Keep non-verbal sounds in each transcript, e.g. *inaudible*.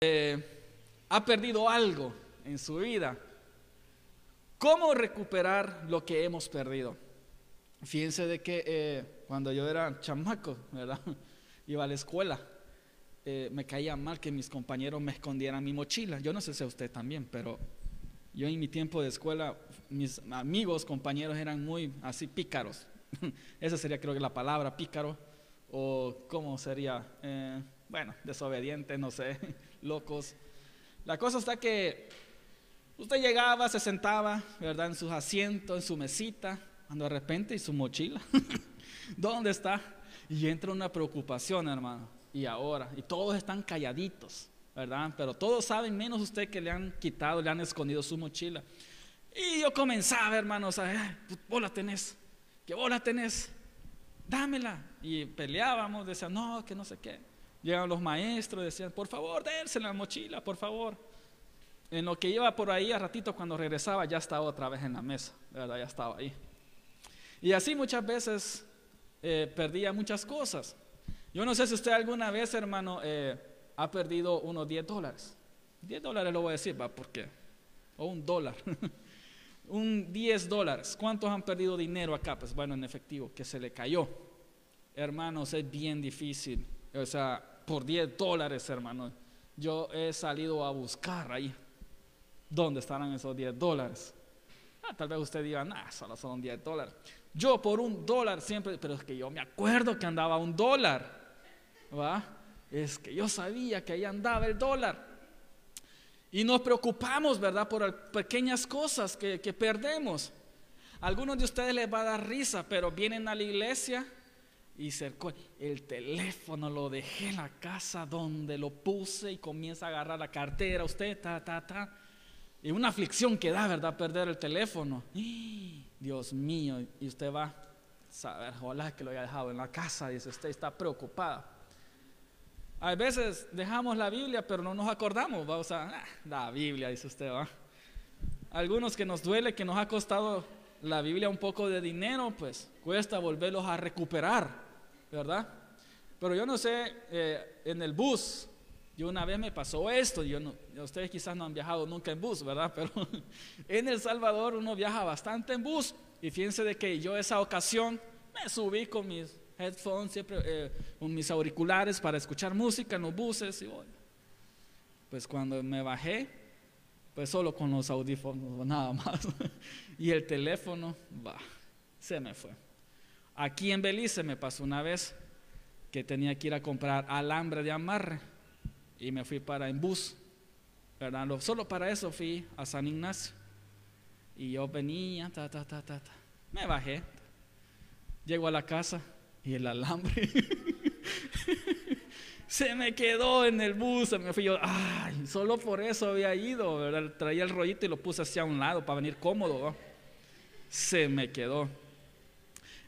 Eh, ha perdido algo en su vida. ¿Cómo recuperar lo que hemos perdido? Fíjense de que eh, cuando yo era chamaco, ¿verdad? *laughs* Iba a la escuela, eh, me caía mal que mis compañeros me escondieran mi mochila. Yo no sé si a usted también, pero yo en mi tiempo de escuela, mis amigos, compañeros eran muy así pícaros. *laughs* Esa sería creo que la palabra pícaro, o cómo sería, eh, bueno, desobediente, no sé, *laughs* locos. La cosa está que usted llegaba, se sentaba, ¿verdad? En sus asientos, en su mesita, cuando de repente y su mochila, *laughs* ¿dónde está? Y entra una preocupación, hermano. Y ahora, y todos están calladitos, ¿verdad? Pero todos saben, menos usted que le han quitado, le han escondido su mochila. Y yo comenzaba, hermanos, a, vos la tenés, que vos la tenés, dámela. Y peleábamos, decían, no, que no sé qué. Llegaban los maestros, decían, por favor, dérsela la mochila, por favor. En lo que iba por ahí, a ratito cuando regresaba, ya estaba otra vez en la mesa, ¿verdad? Ya estaba ahí. Y así muchas veces eh, perdía muchas cosas. Yo no sé si usted alguna vez, hermano, eh, ha perdido unos 10 dólares. 10 dólares lo voy a decir, ¿va? ¿Por qué? O un dólar. *laughs* un 10 dólares. ¿Cuántos han perdido dinero acá? Pues bueno, en efectivo, que se le cayó. Hermanos, es bien difícil. O sea, por 10 dólares, hermano. Yo he salido a buscar ahí. ¿Dónde estarán esos 10 dólares? Ah, tal vez usted diga, nah, solo son 10 dólares. Yo por un dólar siempre, pero es que yo me acuerdo que andaba un dólar. ¿va? Es que yo sabía que ahí andaba el dólar. Y nos preocupamos, ¿verdad? Por pequeñas cosas que, perdemos. algunos de ustedes les va a dar risa, pero vienen a la iglesia y cercó el teléfono, lo dejé en la casa donde lo puse y comienza a agarrar la cartera, usted, ta, ta, ta. Y una aflicción que da, ¿verdad? Perder el teléfono. *gasps* Dios mío, y usted va a saber, ojalá que lo haya dejado en la casa, dice usted, está preocupada. A veces dejamos la Biblia, pero no nos acordamos. Vamos a, ah, la Biblia, dice usted, va. Algunos que nos duele, que nos ha costado la Biblia un poco de dinero, pues cuesta volverlos a recuperar, ¿verdad? Pero yo no sé, eh, en el bus, yo una vez me pasó esto, yo no, ustedes quizás no han viajado nunca en bus, ¿verdad? *laughs* Pero en El Salvador uno viaja bastante en bus y fíjense de que yo esa ocasión me subí con mis headphones, siempre eh, con mis auriculares para escuchar música en los buses. Y pues cuando me bajé, pues solo con los audífonos, *laughs* nada más. y el teléfono, va, se me fue. Aquí en Belice me pasó una vez que tenía que ir a comprar alambre de amarre y me fui para en bus, ¿verdad? Solo para eso fui a San Ignacio. Y yo venía, ta, ta, ta, ta, ta. Me bajé. Llego a la casa, y el alambre *laughs* se me quedó en el bus, me fui yo, ay, solo por eso había ido, traía el rollito y lo puse hacia un lado para venir cómodo, se me quedó.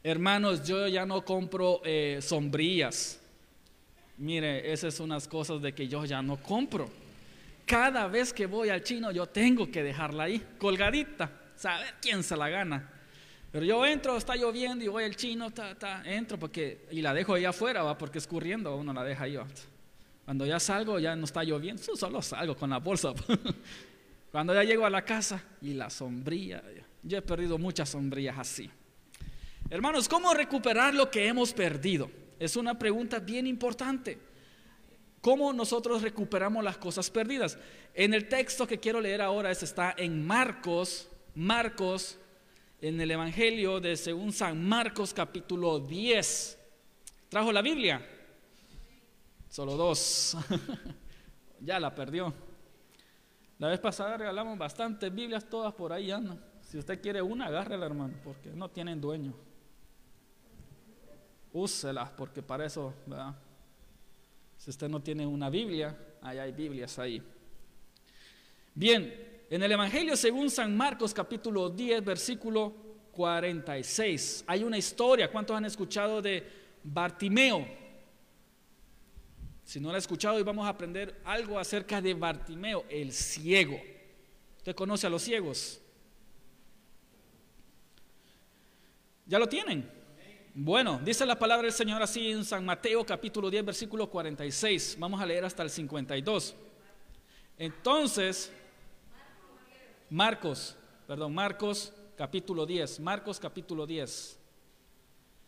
Hermanos, yo ya no compro eh, sombrillas. Mire, esas son unas cosas de que yo ya no compro. Cada vez que voy al chino, yo tengo que dejarla ahí, colgadita, saber quién se la gana. Pero yo entro, está lloviendo y voy al chino, ta, entro porque, y la dejo ahí afuera, va, porque escurriendo uno la deja ahí. Cuando ya salgo, ya no está lloviendo, solo salgo con la bolsa. *laughs* Cuando ya llego a la casa y la sombrilla, yo he perdido muchas sombrillas así. Hermanos, ¿cómo recuperar lo que hemos perdido? Es una pregunta bien importante. ¿Cómo nosotros recuperamos las cosas perdidas? En el texto que quiero leer ahora está en Marcos, Marcos en el Evangelio de según San Marcos capítulo 10. ¿Trajo la Biblia? Solo dos. *laughs* ya la perdió. La vez pasada regalamos bastantes Biblias, todas por ahí andan. Si usted quiere una, agárrela, hermano, porque no tienen dueño. Úselas, porque para eso, ¿verdad? Si usted no tiene una Biblia, ahí hay Biblias ahí. Bien, en el Evangelio según San Marcos capítulo 10 versículo 46 hay una historia. ¿Cuántos han escuchado de Bartimeo? Si no la ha escuchado, hoy vamos a aprender algo acerca de Bartimeo, el ciego. ¿Usted conoce a los ciegos? ¿Ya lo tienen? Bueno, dice la palabra del Señor así en San Mateo capítulo 10 versículo 46. Vamos a leer hasta el 52. Entonces, Marcos, perdón, Marcos capítulo 10, Marcos capítulo 10,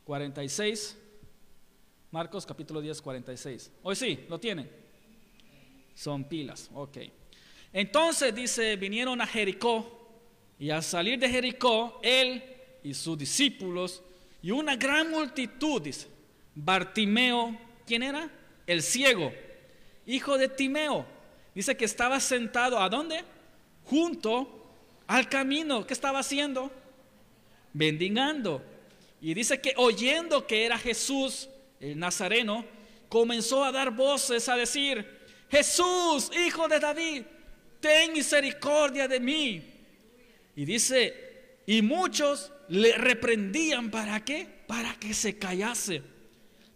46. Marcos capítulo 10, 46. Hoy sí, lo tienen. Son pilas, ok. Entonces dice, vinieron a Jericó y al salir de Jericó, él y sus discípulos y una gran multitud, dice, Bartimeo, ¿quién era? El ciego, hijo de Timeo. Dice que estaba sentado, ¿a dónde? Junto al camino. ¿Qué estaba haciendo? Bendigando. Y dice que oyendo que era Jesús, el Nazareno, comenzó a dar voces a decir, Jesús, hijo de David, ten misericordia de mí. Y dice, y muchos le reprendían para qué? Para que se callase.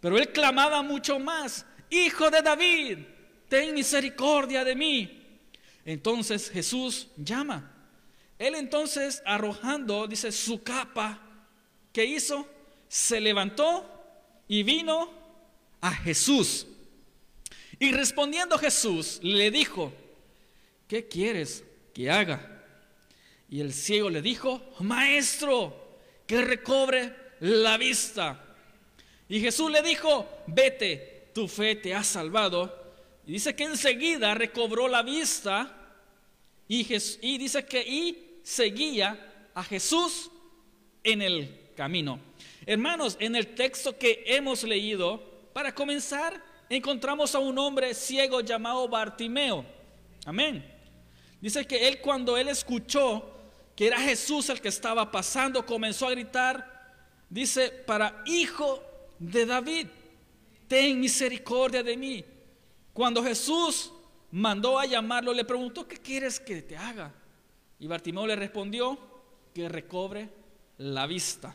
Pero él clamaba mucho más, Hijo de David, ten misericordia de mí. Entonces Jesús llama. Él entonces arrojando, dice, su capa, ¿qué hizo? Se levantó y vino a Jesús. Y respondiendo Jesús le dijo, ¿qué quieres que haga? Y el ciego le dijo, maestro, que recobre la vista. Y Jesús le dijo, vete, tu fe te ha salvado. Y dice que enseguida recobró la vista y, dice que y seguía a Jesús en el camino. Hermanos, en el texto que hemos leído, para comenzar, encontramos a un hombre ciego llamado Bartimeo. Amén. Dice que él cuando él escuchó que era Jesús el que estaba pasando, comenzó a gritar, dice, para hijo de David, ten misericordia de mí. Cuando Jesús mandó a llamarlo, le preguntó, ¿qué quieres que te haga? Y Bartimeo le respondió, que recobre la vista.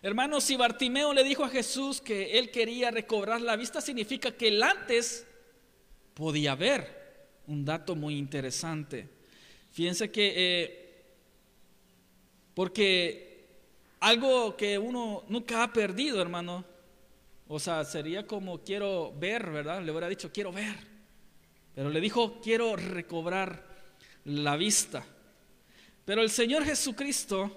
Hermanos, si Bartimeo le dijo a Jesús que él quería recobrar la vista, significa que él antes podía ver. Un dato muy interesante. Fíjense que, eh, porque algo que uno nunca ha perdido, hermano, o sea, sería como quiero ver, ¿verdad? Le hubiera dicho, quiero ver. Pero le dijo, quiero recobrar la vista. Pero el Señor Jesucristo,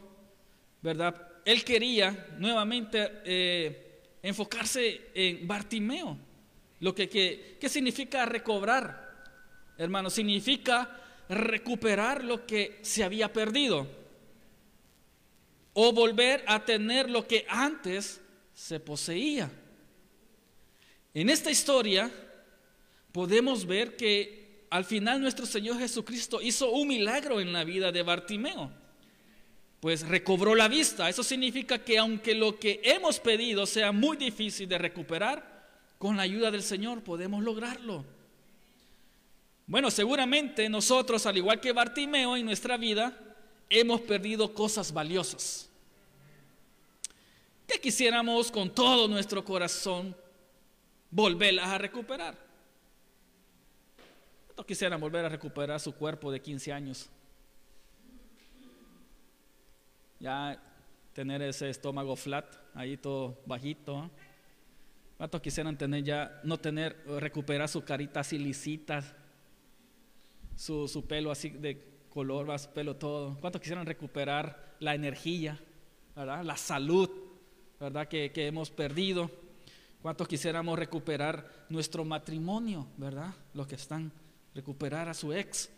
¿verdad? Él quería nuevamente eh, enfocarse en Bartimeo. Lo que, ¿Qué significa recobrar? Hermano, significa recuperar lo que se había perdido o volver a tener lo que antes se poseía. En esta historia podemos ver que al final nuestro Señor Jesucristo hizo un milagro en la vida de Bartimeo, pues recobró la vista. Eso significa que aunque lo que hemos pedido sea muy difícil de recuperar, con la ayuda del Señor podemos lograrlo. Bueno, seguramente nosotros, al igual que Bartimeo en nuestra vida, hemos perdido cosas valiosas. Que quisiéramos con todo nuestro corazón volverlas a recuperar. ¿Cuántos quisieran volver a recuperar su cuerpo de 15 años? Ya tener ese estómago flat, ahí todo bajito. ¿Cuántos quisieran tener ya, no tener, recuperar su carita así lisita, su, pelo así de color, su pelo todo. ¿Cuántos quisieran recuperar la energía, ¿verdad? la salud ¿verdad? Que, hemos perdido? ¿Cuántos quisiéramos recuperar nuestro matrimonio, verdad? Los que están, recuperar a su ex,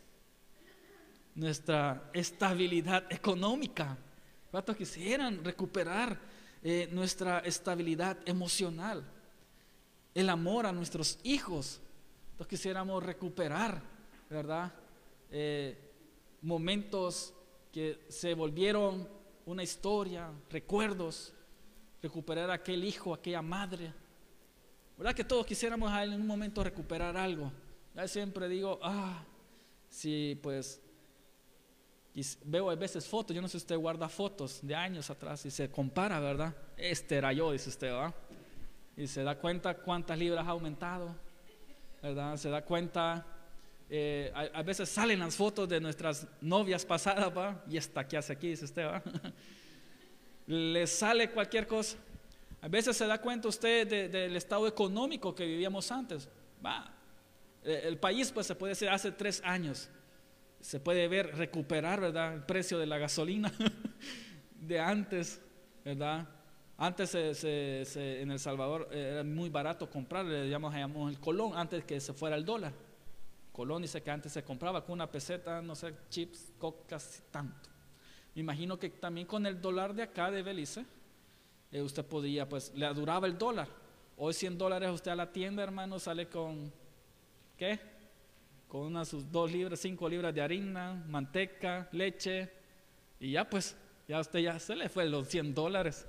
nuestra estabilidad económica. ¿Cuántos quisieran recuperar eh, nuestra estabilidad emocional? El amor a nuestros hijos. ¿Cuántos quisiéramos recuperar ¿verdad? Eh, momentos que se volvieron una historia, recuerdos, recuperar aquel hijo, aquella madre. ¿Verdad que todos quisiéramos en un momento recuperar algo? Yo siempre digo, ah, sí, pues, veo a veces fotos, yo no sé si usted guarda fotos de años atrás y se compara, ¿verdad? Este era yo, dice usted, ¿verdad? Y se da cuenta cuántas libras ha aumentado, ¿verdad? Se da cuenta eh, a, veces salen las fotos de nuestras novias pasadas, ¿va? Y esta que hace aquí, dice usted, ¿va? *laughs* le sale cualquier cosa. A veces se da cuenta usted del estado económico que vivíamos antes. Va. El país, pues se puede decir, hace tres años. Se puede ver, recuperar, ¿verdad? El precio de la gasolina *laughs* de antes, ¿verdad? Antes en El Salvador era muy barato comprar, le llamamos, el colón antes que se fuera el dólar. Colón dice que antes se compraba con una peseta, no sé, chips, cocas, tanto. Me imagino que también con el dólar de acá de Belice, eh, usted podía, pues le duraba el dólar. Hoy 100 dólares usted a la tienda, hermano, sale con, ¿qué? Con unas sus dos libras, cinco libras de harina, manteca, leche, y ya pues, ya usted ya se le fue los 100 dólares.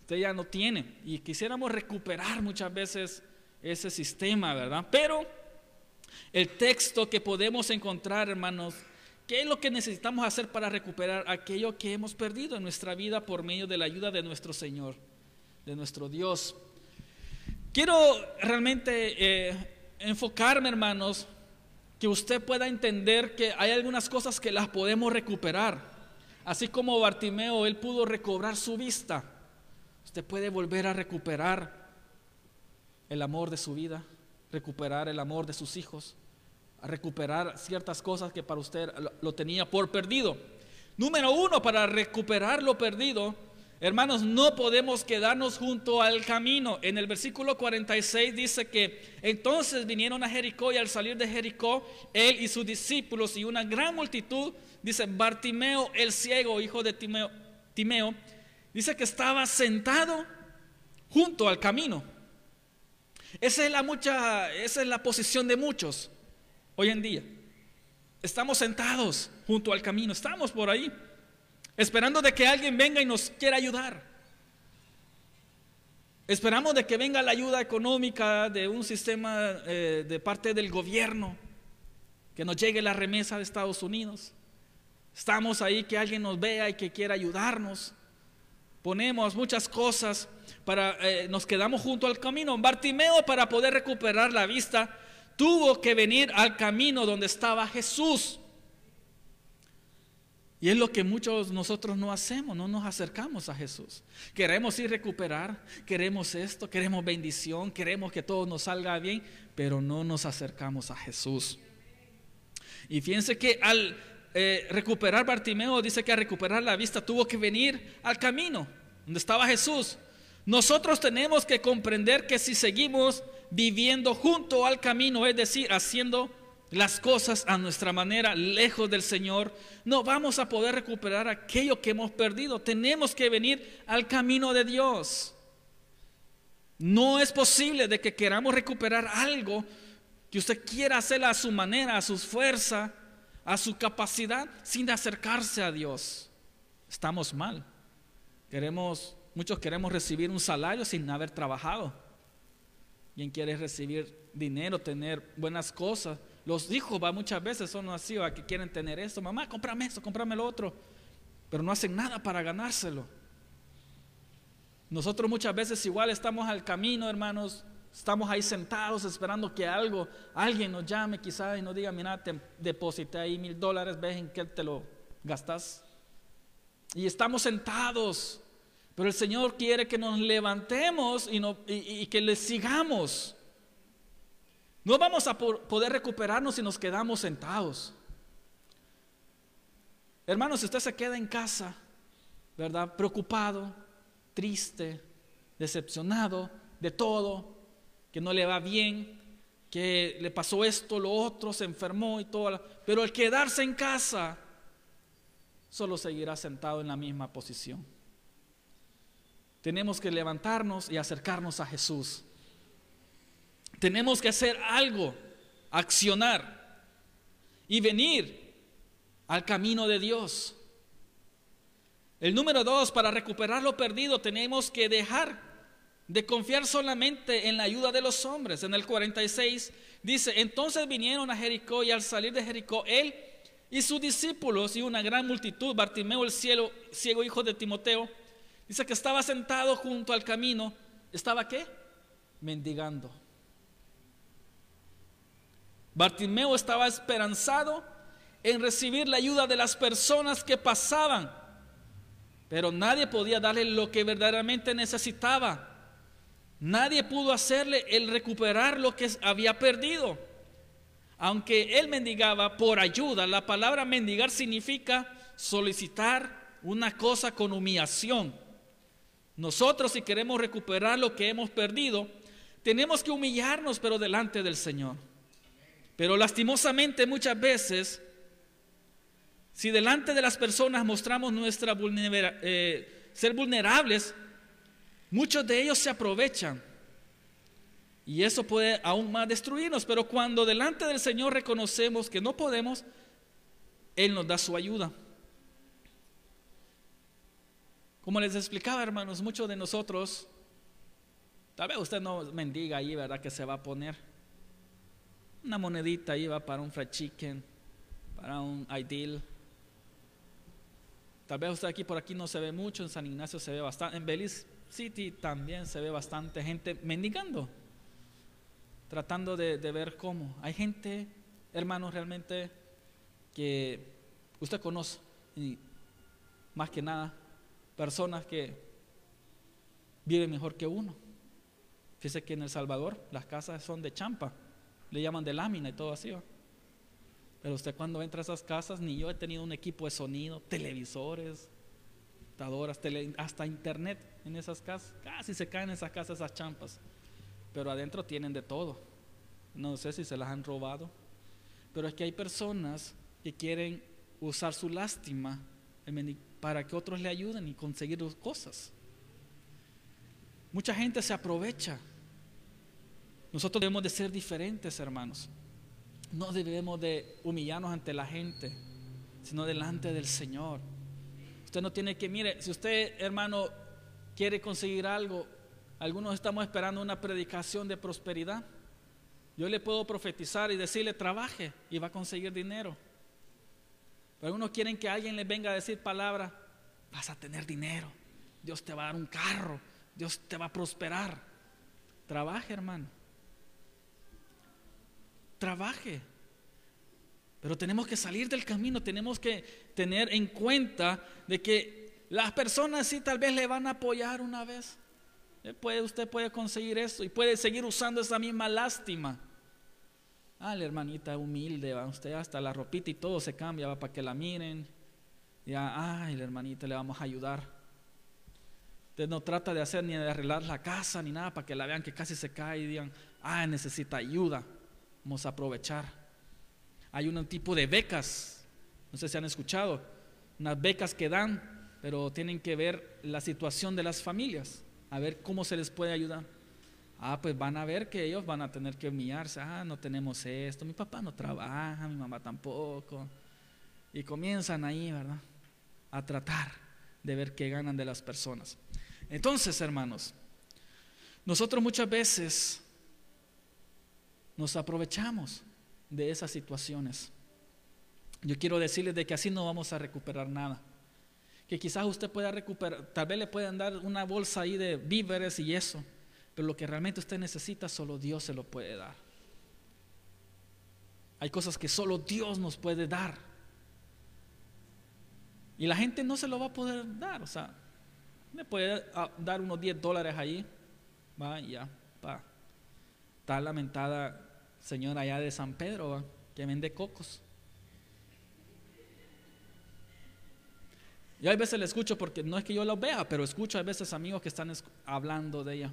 Usted ya no tiene. Y quisiéramos recuperar muchas veces ese sistema, ¿verdad? Pero el texto que podemos encontrar, hermanos, ¿qué es lo que necesitamos hacer para recuperar aquello que hemos perdido en nuestra vida por medio de la ayuda de nuestro Señor, de nuestro Dios? Quiero realmente eh, enfocarme, hermanos, que usted pueda entender que hay algunas cosas que las podemos recuperar. Así como Bartimeo, él pudo recobrar su vista. Usted puede volver a recuperar el amor de su vida recuperar el amor de sus hijos, recuperar ciertas cosas que para usted lo, tenía por perdido. Número uno, para recuperar lo perdido, hermanos, no podemos quedarnos junto al camino. En el versículo 46 dice que entonces vinieron a Jericó y al salir de Jericó, él y sus discípulos y una gran multitud, dice Bartimeo el ciego, hijo de Timeo, Timeo dice que estaba sentado junto al camino. Esa es la mucha, esa es la posición de muchos hoy en día. Estamos sentados junto al camino, estamos por ahí, esperando de que alguien venga y nos quiera ayudar. Esperamos de que venga la ayuda económica de un sistema eh, de parte del gobierno, que nos llegue la remesa de Estados Unidos. Estamos ahí que alguien nos vea y que quiera ayudarnos. Ponemos muchas cosas para, eh, nos quedamos junto al camino. Bartimeo para poder recuperar la vista tuvo que venir al camino donde estaba Jesús. Y es lo que muchos nosotros no hacemos, no nos acercamos a Jesús. Queremos ir recuperar, queremos esto, queremos bendición, queremos que todo nos salga bien, pero no nos acercamos a Jesús. Y fíjense que al eh, recuperar Bartimeo, dice que al recuperar la vista tuvo que venir al camino donde estaba Jesús. Nosotros tenemos que comprender que si seguimos viviendo junto al camino, es decir, haciendo las cosas a nuestra manera, lejos del Señor, no vamos a poder recuperar aquello que hemos perdido. Tenemos que venir al camino de Dios. No es posible de que queramos recuperar algo que usted quiera hacer a su manera, a su fuerza, a su capacidad, sin acercarse a Dios. Estamos mal. Queremos Muchos queremos recibir un salario sin haber trabajado. Quien quiere recibir dinero, tener buenas cosas. Los hijos va, muchas veces son así, a que quieren tener esto. Mamá, cómprame esto, cómprame lo otro. Pero no hacen nada para ganárselo. Nosotros muchas veces igual estamos al camino, hermanos. Estamos ahí sentados esperando que algo, alguien nos llame quizás y nos diga, mira, te deposité ahí mil dólares, ves en qué te lo gastas. Y estamos sentados pero el Señor quiere que nos levantemos y, que le sigamos. No vamos a poder recuperarnos si nos quedamos sentados. Hermanos, si usted se queda en casa, ¿verdad? Preocupado, triste, decepcionado de todo, que no le va bien, que le pasó esto, lo otro, se enfermó y todo. Pero el quedarse en casa, solo seguirá sentado en la misma posición. Tenemos que levantarnos y acercarnos a Jesús. Tenemos que hacer algo, accionar y venir al camino de Dios. El número dos, para recuperar lo perdido, tenemos que dejar de confiar solamente en la ayuda de los hombres. En el 46 dice, entonces vinieron a Jericó y al salir de Jericó, él y sus discípulos y una gran multitud, Bartimeo el cielo, ciego hijo de Timoteo, Dice que estaba sentado junto al camino. ¿Estaba qué? Mendigando. Bartimeo estaba esperanzado en recibir la ayuda de las personas que pasaban. pero nadie podía darle lo que verdaderamente necesitaba. Nadie pudo hacerle el recuperar lo que había perdido. Aunque él mendigaba por ayuda, la palabra mendigar significa solicitar una cosa con humillación. Nosotros si queremos recuperar lo que hemos perdido, tenemos que humillarnos pero delante del Señor. Pero lastimosamente muchas veces, si delante de las personas mostramos nuestra eh, ser vulnerables, muchos de ellos se aprovechan. Y eso puede aún más destruirnos. Pero cuando delante del Señor reconocemos que no podemos, Él nos da su ayuda. Como les explicaba, hermanos, muchos de nosotros, tal vez usted no mendiga ahí, ¿verdad? Que se va a poner una monedita ahí va para un fried chicken, para un ideal. Tal vez usted aquí por aquí no se ve mucho, en San Ignacio se ve bastante, en Belize City también se ve bastante gente mendigando, tratando de, de ver cómo. Hay gente, hermanos, realmente que usted conoce y más que nada personas que viven mejor que uno. Fíjese que en El Salvador las casas son de champa, le llaman de lámina y todo así. Pero usted cuando entra a esas casas, ni yo he tenido un equipo de sonido, televisores, computadoras, hasta internet en esas casas. Casi se caen en esas casas esas champas. Pero adentro tienen de todo. No sé si se las han robado. Pero es que hay personas que quieren usar su lástima para que otros le ayuden y conseguir cosas. Mucha gente se aprovecha. Nosotros debemos de ser diferentes, hermanos. No debemos de humillarnos ante la gente, sino delante del Señor. Usted no tiene que, mire, si usted, hermano, quiere conseguir algo, algunos estamos esperando una predicación de prosperidad. Yo le puedo profetizar y decirle, trabaje y va a conseguir dinero. Algunos quieren que alguien les venga a decir palabra, vas a tener dinero, Dios te va a dar un carro, Dios te va a prosperar. Trabaje, hermano. Trabaje. Pero tenemos que salir del camino, tenemos que tener en cuenta de que las personas sí tal vez le van a apoyar una vez. Eh, usted puede conseguir eso y puede seguir usando esa misma lástima. Ah, la hermanita humilde, va usted hasta la ropita y todo se cambia para que la miren. Ya, ay, la hermanita le vamos a ayudar. Usted no trata de hacer ni de arreglar la casa ni nada para que la vean que casi se cae y digan, ah, necesita ayuda. Vamos a aprovechar. Hay un tipo de becas, no sé si han escuchado, unas becas que dan, pero tienen que ver la situación de las familias, a ver cómo se les puede ayudar. Ah, pues van a ver que ellos van a tener que humillarse. Ah, no tenemos esto, mi papá no trabaja, mi mamá tampoco. Y comienzan ahí, ¿verdad? A tratar de ver qué ganan de las personas. Entonces, hermanos, nosotros muchas veces nos aprovechamos de esas situaciones. Yo quiero decirles de que así no vamos a recuperar nada. Que quizás usted pueda recuperar, tal vez le puedan dar una bolsa ahí de víveres y eso pero lo que realmente usted necesita, solo Dios se lo puede dar. Hay cosas que solo Dios nos puede dar. Y la gente no se lo va a poder dar. O sea, le puede ah, dar unos 10 dólares ahí. Va, ya, va. Está lamentada señora allá de San Pedro, que vende cocos. Yo a veces le escucho porque no es que yo lo vea, pero escucho a veces amigos que están hablando de ella.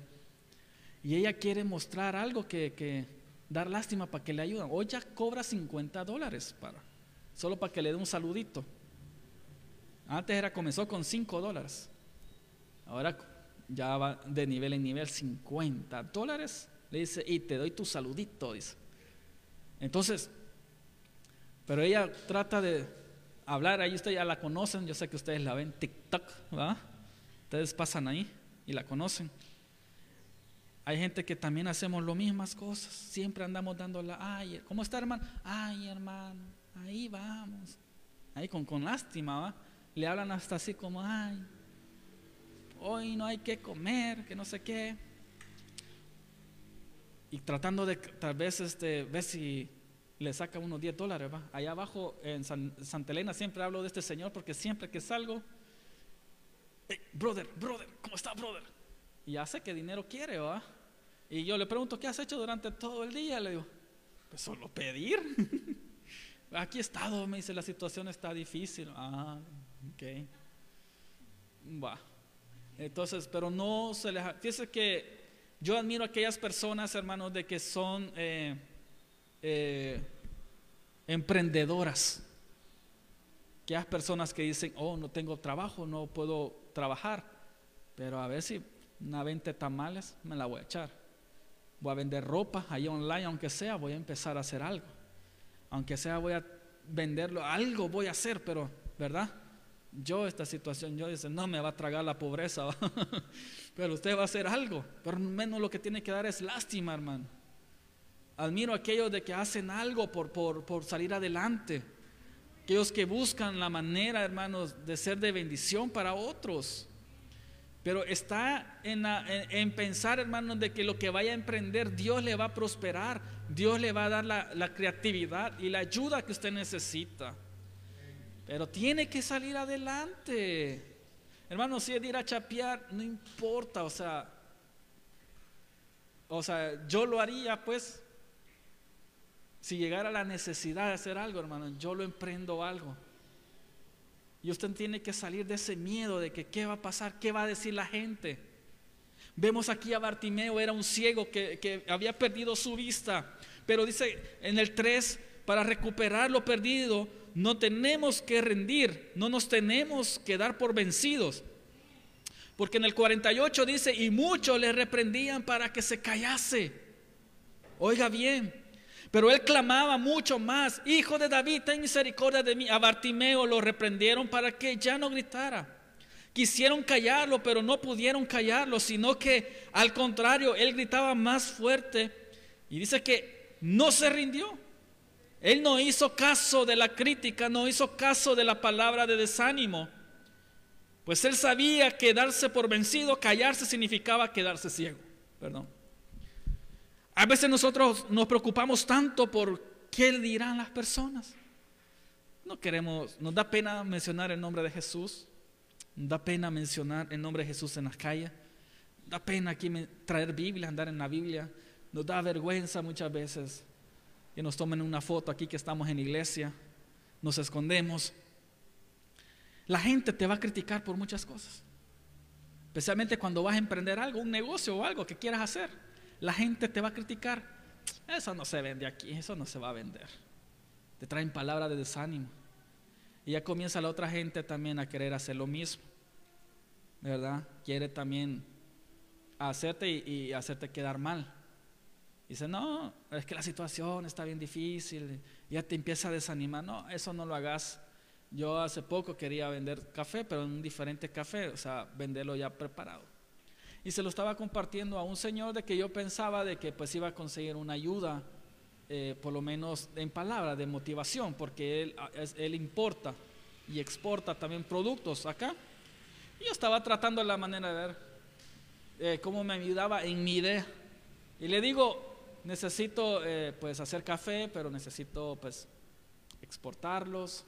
Y ella quiere mostrar algo que, dar lástima para que le ayuden. Hoy ya cobra 50 dólares para, solo para que le dé un saludito. Antes era, comenzó con 5 dólares. Ahora ya va de nivel en nivel 50 dólares. Le dice, y te doy tu saludito, dice. Entonces, pero ella trata de hablar, ahí ustedes ya la conocen, yo sé que ustedes la ven, TikTok, ¿va? Ustedes pasan ahí y la conocen. Hay gente que también hacemos las mismas cosas. Siempre andamos dándola, ay, ¿cómo está hermano? Ay, hermano, ahí vamos. Ahí con, con lástima, ¿va? Le hablan hasta así como, ay, hoy no hay que comer, que no sé qué. Y tratando de tal vez este, ver si le saca unos 10 dólares, ¿va? Allá abajo en Santa Elena siempre hablo de este señor porque siempre que salgo brother, brother, ¿cómo está, brother? Y hace que dinero quiere, ¿va? Y yo le pregunto, ¿qué has hecho durante todo el día? Le digo, pues solo pedir. *laughs* Aquí he estado, me dice, la situación está difícil. Ah, ok. Va. Entonces, pero no se les... Fíjese que yo admiro a aquellas personas, hermanos, de que son eh, eh, emprendedoras. Aquellas personas que dicen, oh, no tengo trabajo, no puedo trabajar, pero a ver si una venta tamales me la voy a echar. Voy a vender ropa ahí online, aunque sea, voy a empezar a hacer algo. Aunque sea, voy a venderlo, algo voy a hacer, pero, ¿verdad? Yo esta situación, yo dice, no me va a tragar la pobreza, *laughs* pero usted va a hacer algo, pero menos lo que tiene que dar es lástima, hermano. Admiro a aquellos de que hacen algo por, por, por salir adelante, aquellos que buscan la manera, hermanos, de ser de bendición para otros. Pero está en, pensar, hermanos, de que lo que vaya a emprender, Dios le va a prosperar, Dios le va a dar la, creatividad y la ayuda que usted necesita. Pero tiene que salir adelante. Hermano, si es de ir a chapear, no importa, o sea, o sea, yo lo haría, pues, si llegara la necesidad de hacer algo, hermano, yo lo emprendo algo. Y usted tiene que salir de ese miedo de que qué va a pasar, qué va a decir la gente. Vemos aquí a Bartimeo, era un ciego que, que había perdido su vista, pero dice en el 3, para recuperar lo perdido, no tenemos que rendir, no nos tenemos que dar por vencidos. Porque en el 48 dice, y muchos le reprendían para que se callase. Oiga bien, pero él clamaba mucho más, Hijo de David, ten misericordia de mí. A Bartimeo lo reprendieron para que ya no gritara. Quisieron callarlo, pero no pudieron callarlo, sino que al contrario, él gritaba más fuerte. Y dice que no se rindió. Él no hizo caso de la crítica, no hizo caso de la palabra de desánimo. Pues él sabía que darse por vencido, callarse significaba quedarse ciego. Perdón. A veces nosotros nos preocupamos tanto por qué dirán las personas. No queremos, nos da pena mencionar el nombre de Jesús, nos da pena mencionar el nombre de Jesús en las calles, da pena aquí traer Biblia, andar en la Biblia, nos da vergüenza muchas veces que nos tomen una foto aquí que estamos en iglesia, nos escondemos. La gente te va a criticar por muchas cosas, especialmente cuando vas a emprender algo, un negocio o algo que quieras hacer la gente te va a criticar. Eso no se vende aquí, eso no se va a vender. Te traen palabras de desánimo. Y ya comienza la otra gente también a querer hacer lo mismo. ¿Verdad? Quiere también hacerte y, hacerte quedar mal. Dice, no, es que la situación está bien difícil. Ya te empieza a desanimar. No, eso no lo hagas. Yo hace poco quería vender café, pero en un diferente café, o sea, venderlo ya preparado y se lo estaba compartiendo a un señor de que yo pensaba de que pues iba a conseguir una ayuda, eh, por lo menos en palabra, de motivación, porque él, él importa y exporta también productos acá. Y yo estaba tratando la manera de ver eh, cómo me ayudaba en mi idea. Y le digo, necesito eh, pues hacer café, pero necesito pues exportarlos,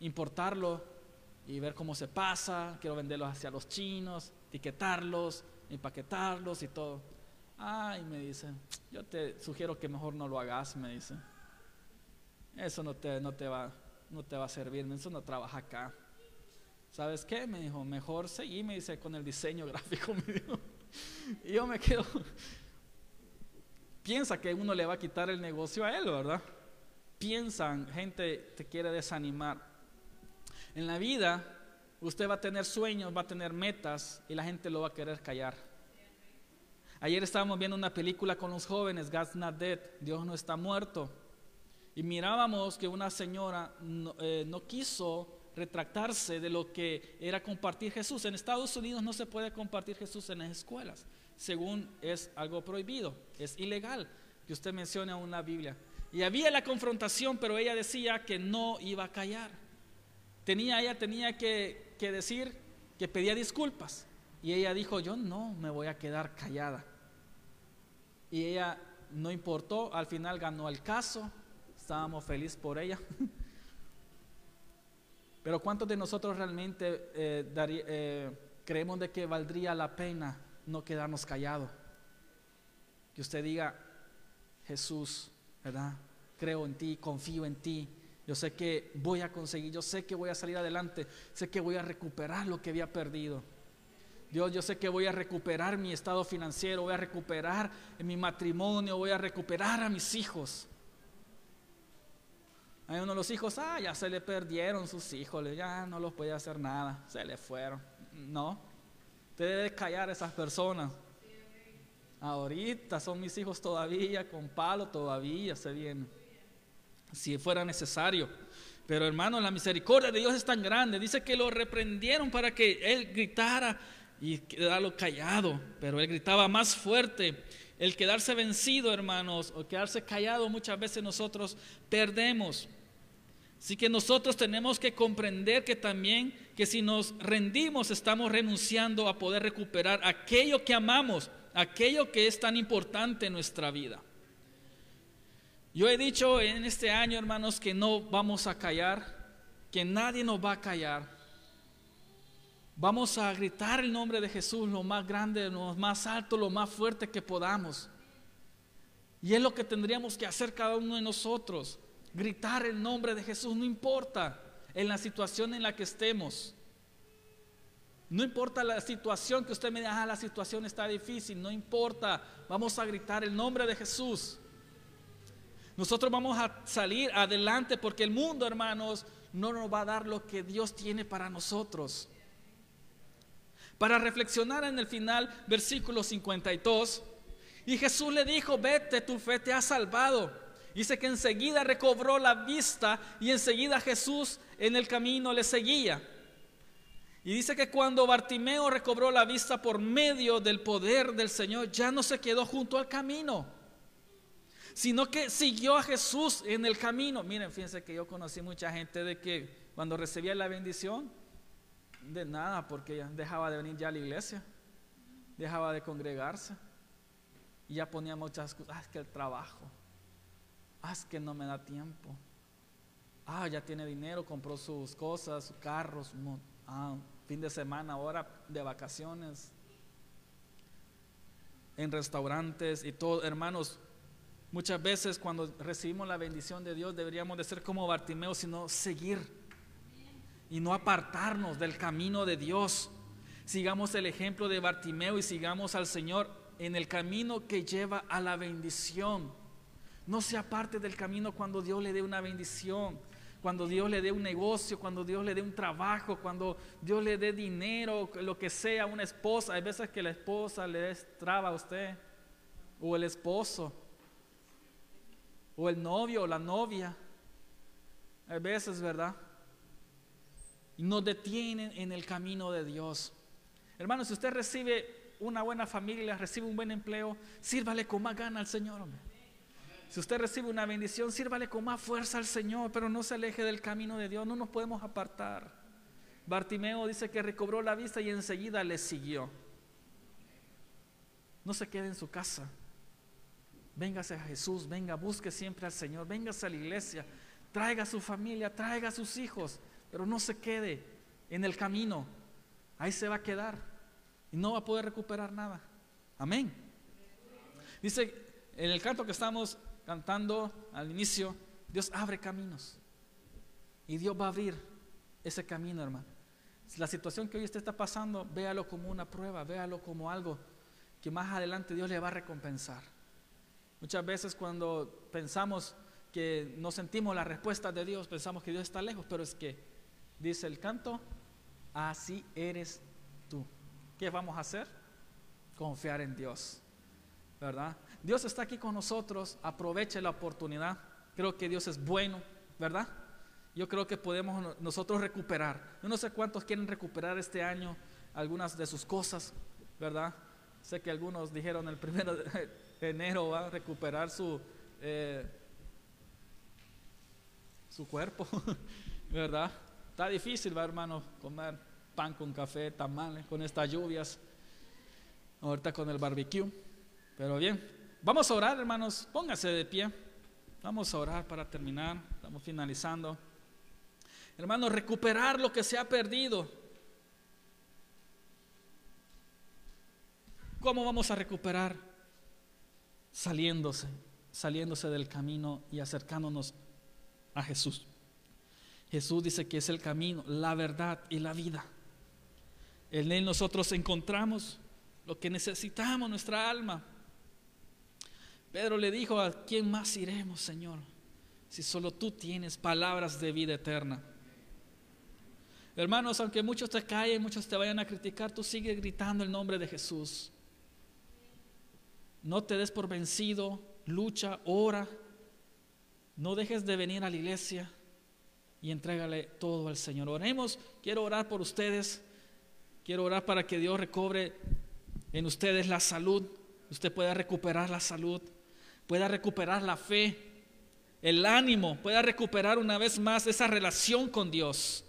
importarlo y ver cómo se pasa. Quiero venderlos hacia los chinos, etiquetarlos, empaquetarlos y todo. Ay, me dice, yo te sugiero que mejor no lo hagas, me dice. Eso no te, no te, va, no te va a servir, eso no trabaja acá. ¿Sabes qué? Me dijo, mejor seguí, me dice, con el diseño *laughs* gráfico, me dijo. Y yo me quedo, piensa que uno le va a quitar el negocio a él, ¿verdad? Piensan, gente te quiere desanimar. En la vida Usted va a tener sueños, va a tener metas y la gente lo va a querer callar. Ayer estábamos viendo una película con los jóvenes, God's Not Dead, Dios no está muerto. Y mirábamos que una señora no, eh, no quiso retractarse de lo que era compartir Jesús. En Estados Unidos no se puede compartir Jesús en las escuelas, según es algo prohibido, es ilegal que usted mencione una Biblia. Y había la confrontación, pero ella decía que no iba a callar. Tenía, ella tenía que que decir que pedía disculpas. Y ella dijo, yo no me voy a quedar callada. Y ella no importó, al final ganó el caso, estábamos felices por ella. *laughs* Pero ¿cuántos de nosotros realmente eh, eh, creemos de que valdría la pena no quedarnos callados. Que usted diga, Jesús, ¿verdad? Creo en ti, confío en ti. Yo sé que voy a conseguir, yo sé que voy a salir adelante, sé que voy a recuperar lo que había perdido. Dios, yo sé que voy a recuperar mi estado financiero, voy a recuperar mi matrimonio, voy a recuperar a mis hijos. Hay uno de los hijos, ah, ya se le perdieron sus hijos, ya no los puede hacer nada, se le fueron. No, usted debe callar a esas personas. Ahorita son mis hijos todavía, con palo todavía se vienen, si fuera necesario. Pero hermano, la misericordia de Dios es tan grande. Dice que lo reprendieron para que él gritara y quedarlo callado. Pero él gritaba más fuerte. El quedarse vencido, hermanos, o quedarse callado, muchas veces nosotros perdemos. Así que nosotros tenemos que comprender que también que si nos rendimos estamos renunciando a poder recuperar aquello que amamos, aquello que es tan importante en nuestra vida. Yo he dicho en este año, hermanos, que no vamos a callar, que nadie nos va a callar. Vamos a gritar el nombre de Jesús lo más grande, lo más alto, lo más fuerte que podamos. Y es lo que tendríamos que hacer cada uno de nosotros gritar el nombre de Jesús, no importa en la situación en la que estemos. No importa la situación que usted me diga, ah, la situación está difícil, no importa, vamos a gritar el nombre de Jesús. Nosotros vamos a salir adelante porque el mundo, hermanos, no nos va a dar lo que Dios tiene para nosotros. Para reflexionar en el final, versículo 52, y Jesús le dijo, vete, tu fe te ha salvado. Dice que enseguida recobró la vista y enseguida Jesús en el camino le seguía. Y dice que cuando Bartimeo recobró la vista por medio del poder del Señor, ya no se quedó junto al camino, sino que siguió a Jesús en el camino. Miren, fíjense que yo conocí mucha gente de que cuando recibía la bendición, de nada, porque dejaba de venir ya a la iglesia, dejaba de congregarse y ya ponía muchas cosas, ah, es que el trabajo, Ah, es que no me da tiempo. Ah, ya tiene dinero, compró sus cosas, sus carros, ah, fin de semana, ahora de vacaciones, en restaurantes y todo. Hermanos, muchas veces cuando recibimos la bendición de Dios deberíamos de ser como Bartimeo, sino seguir y no apartarnos del camino de Dios. Sigamos el ejemplo de Bartimeo y sigamos al Señor en el camino que lleva a la bendición. No sea parte del camino cuando Dios le dé una bendición, cuando Dios le dé un negocio, cuando Dios le dé un trabajo, cuando Dios le dé dinero, lo que sea, una esposa. Hay veces que la esposa le traba a usted, o el esposo, o el novio, o la novia. Hay veces, ¿verdad? Y nos detienen en el camino de Dios. Hermano, si usted recibe una buena familia, recibe un buen empleo, sírvale con más gana al Señor. Si usted recibe una bendición, sírvale con más fuerza al Señor, pero no se aleje del camino de Dios, no nos podemos apartar. Bartimeo dice que recobró la vista y enseguida le siguió. No se quede en su casa. Véngase a Jesús, venga, busque siempre al Señor, véngase a la iglesia, traiga a su familia, traiga a sus hijos, pero no se quede en el camino. Ahí se va a quedar y no va a poder recuperar nada. Amén. Dice en el canto que estamos cantando al inicio, Dios abre caminos. Y Dios va a abrir ese camino, hermano. La situación que hoy usted está pasando, véalo como una prueba, véalo como algo que más adelante Dios le va a recompensar. Muchas veces cuando pensamos que no sentimos la respuesta de Dios, pensamos que Dios está lejos, pero es que, dice el canto, así eres tú. ¿Qué vamos a hacer? Confiar en Dios, ¿verdad? Dios está aquí con nosotros, aproveche la oportunidad. Creo que Dios es bueno, ¿verdad? Yo creo que podemos nosotros recuperar. Yo no sé cuántos quieren recuperar este año algunas de sus cosas, ¿verdad? Sé que algunos dijeron el primero enero va a recuperar su, eh, su cuerpo, *laughs* ¿verdad? Está difícil, ¿va, hermano? Comer pan con café, tamales, con estas lluvias, ahorita con el barbecue. Pero bien, Vamos a orar, hermanos. Póngase de pie. Vamos a orar para terminar. Estamos finalizando. Hermanos, recuperar lo que se ha perdido. ¿Cómo vamos a recuperar? Saliéndose, saliéndose del camino y acercándonos a Jesús. Jesús dice que es el camino, la verdad y la vida. En Él nosotros encontramos lo que necesitamos, nuestra alma. Pedro le dijo, ¿a quién más iremos, Señor? Si solo tú tienes palabras de vida eterna. Hermanos, aunque muchos te callen, muchos te vayan a criticar, tú sigue gritando el nombre de Jesús. No te des por vencido, lucha, ora. No dejes de venir a la iglesia y entrégale todo al Señor. Oremos, quiero orar por ustedes. Quiero orar para que Dios recobre en ustedes la salud. Usted pueda recuperar la salud, pueda recuperar la fe, el ánimo, pueda recuperar una vez más esa relación con Dios.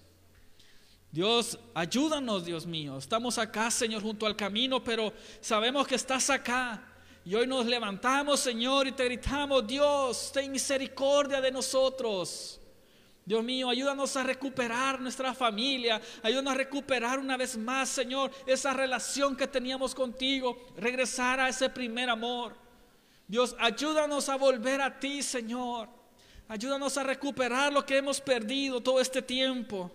Dios, ayúdanos, Dios mío. Estamos acá, Señor, junto al camino, pero sabemos que estás acá. Y hoy nos levantamos, Señor, y te gritamos, Dios, ten misericordia de nosotros. Dios mío, ayúdanos a recuperar nuestra familia, ayúdanos a recuperar una vez más, Señor, esa relación que teníamos contigo, regresar a ese primer amor. Dios, ayúdanos a volver a ti, Señor. Ayúdanos a recuperar lo que hemos perdido todo este tiempo.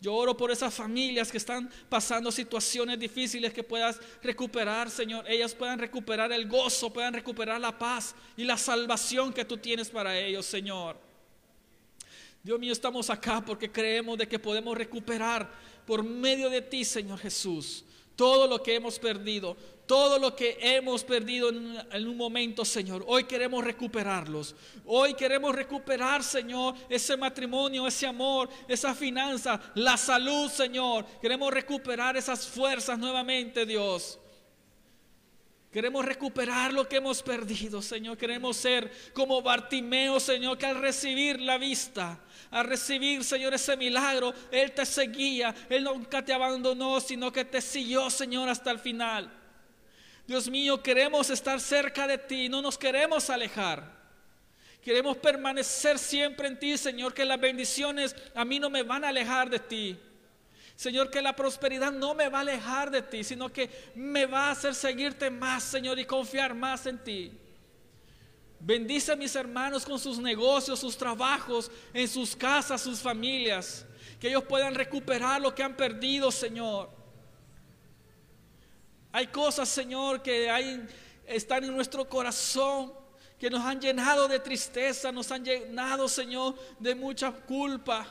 Yo oro por esas familias que están pasando situaciones difíciles que puedas recuperar, Señor. Ellas puedan recuperar el gozo, puedan recuperar la paz y la salvación que tú tienes para ellos, Señor. Dios mío, estamos acá porque creemos de que podemos recuperar por medio de ti, Señor Jesús, todo lo que hemos perdido, todo lo que hemos perdido en, un momento, Señor, hoy queremos recuperarlos. Hoy queremos recuperar, Señor, ese matrimonio, ese amor, esa finanza, la salud, Señor. Queremos recuperar esas fuerzas nuevamente, Dios. Queremos recuperar lo que hemos perdido, Señor. Queremos ser como Bartimeo, Señor, que al recibir la vista, al recibir, Señor, ese milagro, Él te seguía. Él nunca te abandonó, sino que te siguió, Señor, hasta el final. Dios mío, queremos estar cerca de ti, no nos queremos alejar. Queremos permanecer siempre en ti, Señor, que las bendiciones a mí no me van a alejar de ti. Señor, que la prosperidad no me va a alejar de ti, sino que me va a hacer seguirte más, Señor, y confiar más en ti. Bendice a mis hermanos con sus negocios, sus trabajos, en sus casas, sus familias. Que ellos puedan recuperar lo que han perdido, Señor. Hay cosas, Señor, que hay, están en nuestro corazón, que nos han llenado de tristeza, nos han llenado, Señor, de mucha culpa.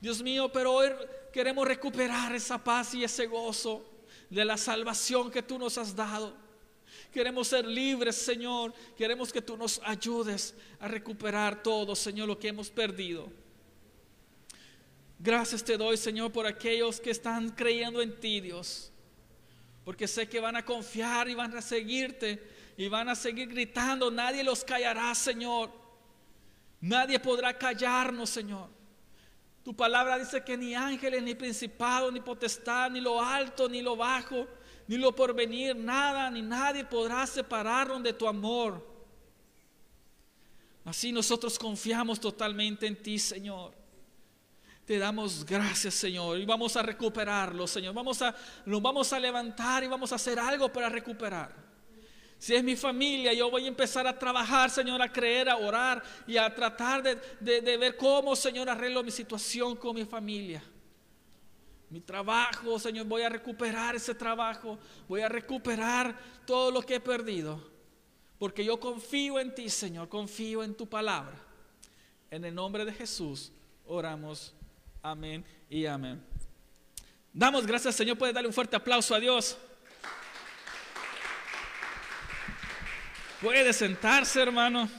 Dios mío, pero hoy queremos recuperar esa paz y ese gozo de la salvación que tú nos has dado. Queremos ser libres, Señor. Queremos que tú nos ayudes a recuperar todo, Señor, lo que hemos perdido. Gracias te doy, Señor, por aquellos que están creyendo en ti, Dios porque sé que van a confiar y van a seguirte y van a seguir gritando. Nadie los callará, Señor. Nadie podrá callarnos, Señor. Tu palabra dice que ni ángeles, ni principados, ni potestad, ni lo alto, ni lo bajo, ni lo porvenir, nada, ni nadie podrá separarnos de tu amor. Así nosotros confiamos totalmente en ti, Señor. Te damos gracias, Señor, y vamos a recuperarlo, Señor. Vamos a, nos vamos a levantar y vamos a hacer algo para recuperar. Si es mi familia, yo voy a empezar a trabajar, Señor, a creer, a orar y a tratar de, de ver cómo, Señor, arreglo mi situación con mi familia. Mi trabajo, Señor, voy a recuperar ese trabajo. Voy a recuperar todo lo que he perdido. Porque yo confío en ti, Señor, confío en tu palabra. En el nombre de Jesús oramos. Amén y amén. Damos gracias, Señor. Puede darle un fuerte aplauso a Dios. Puede sentarse, hermano.